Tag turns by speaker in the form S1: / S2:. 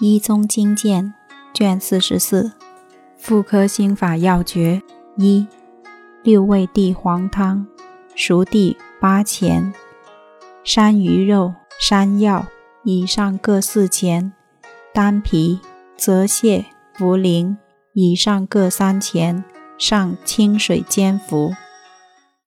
S1: 《一宗经鉴》卷四十四，《妇科心法要诀》一，六味地黄汤，熟地八钱，山萸肉、山药以上各四钱，丹皮、泽泻、茯苓以上各三钱，上清水煎服。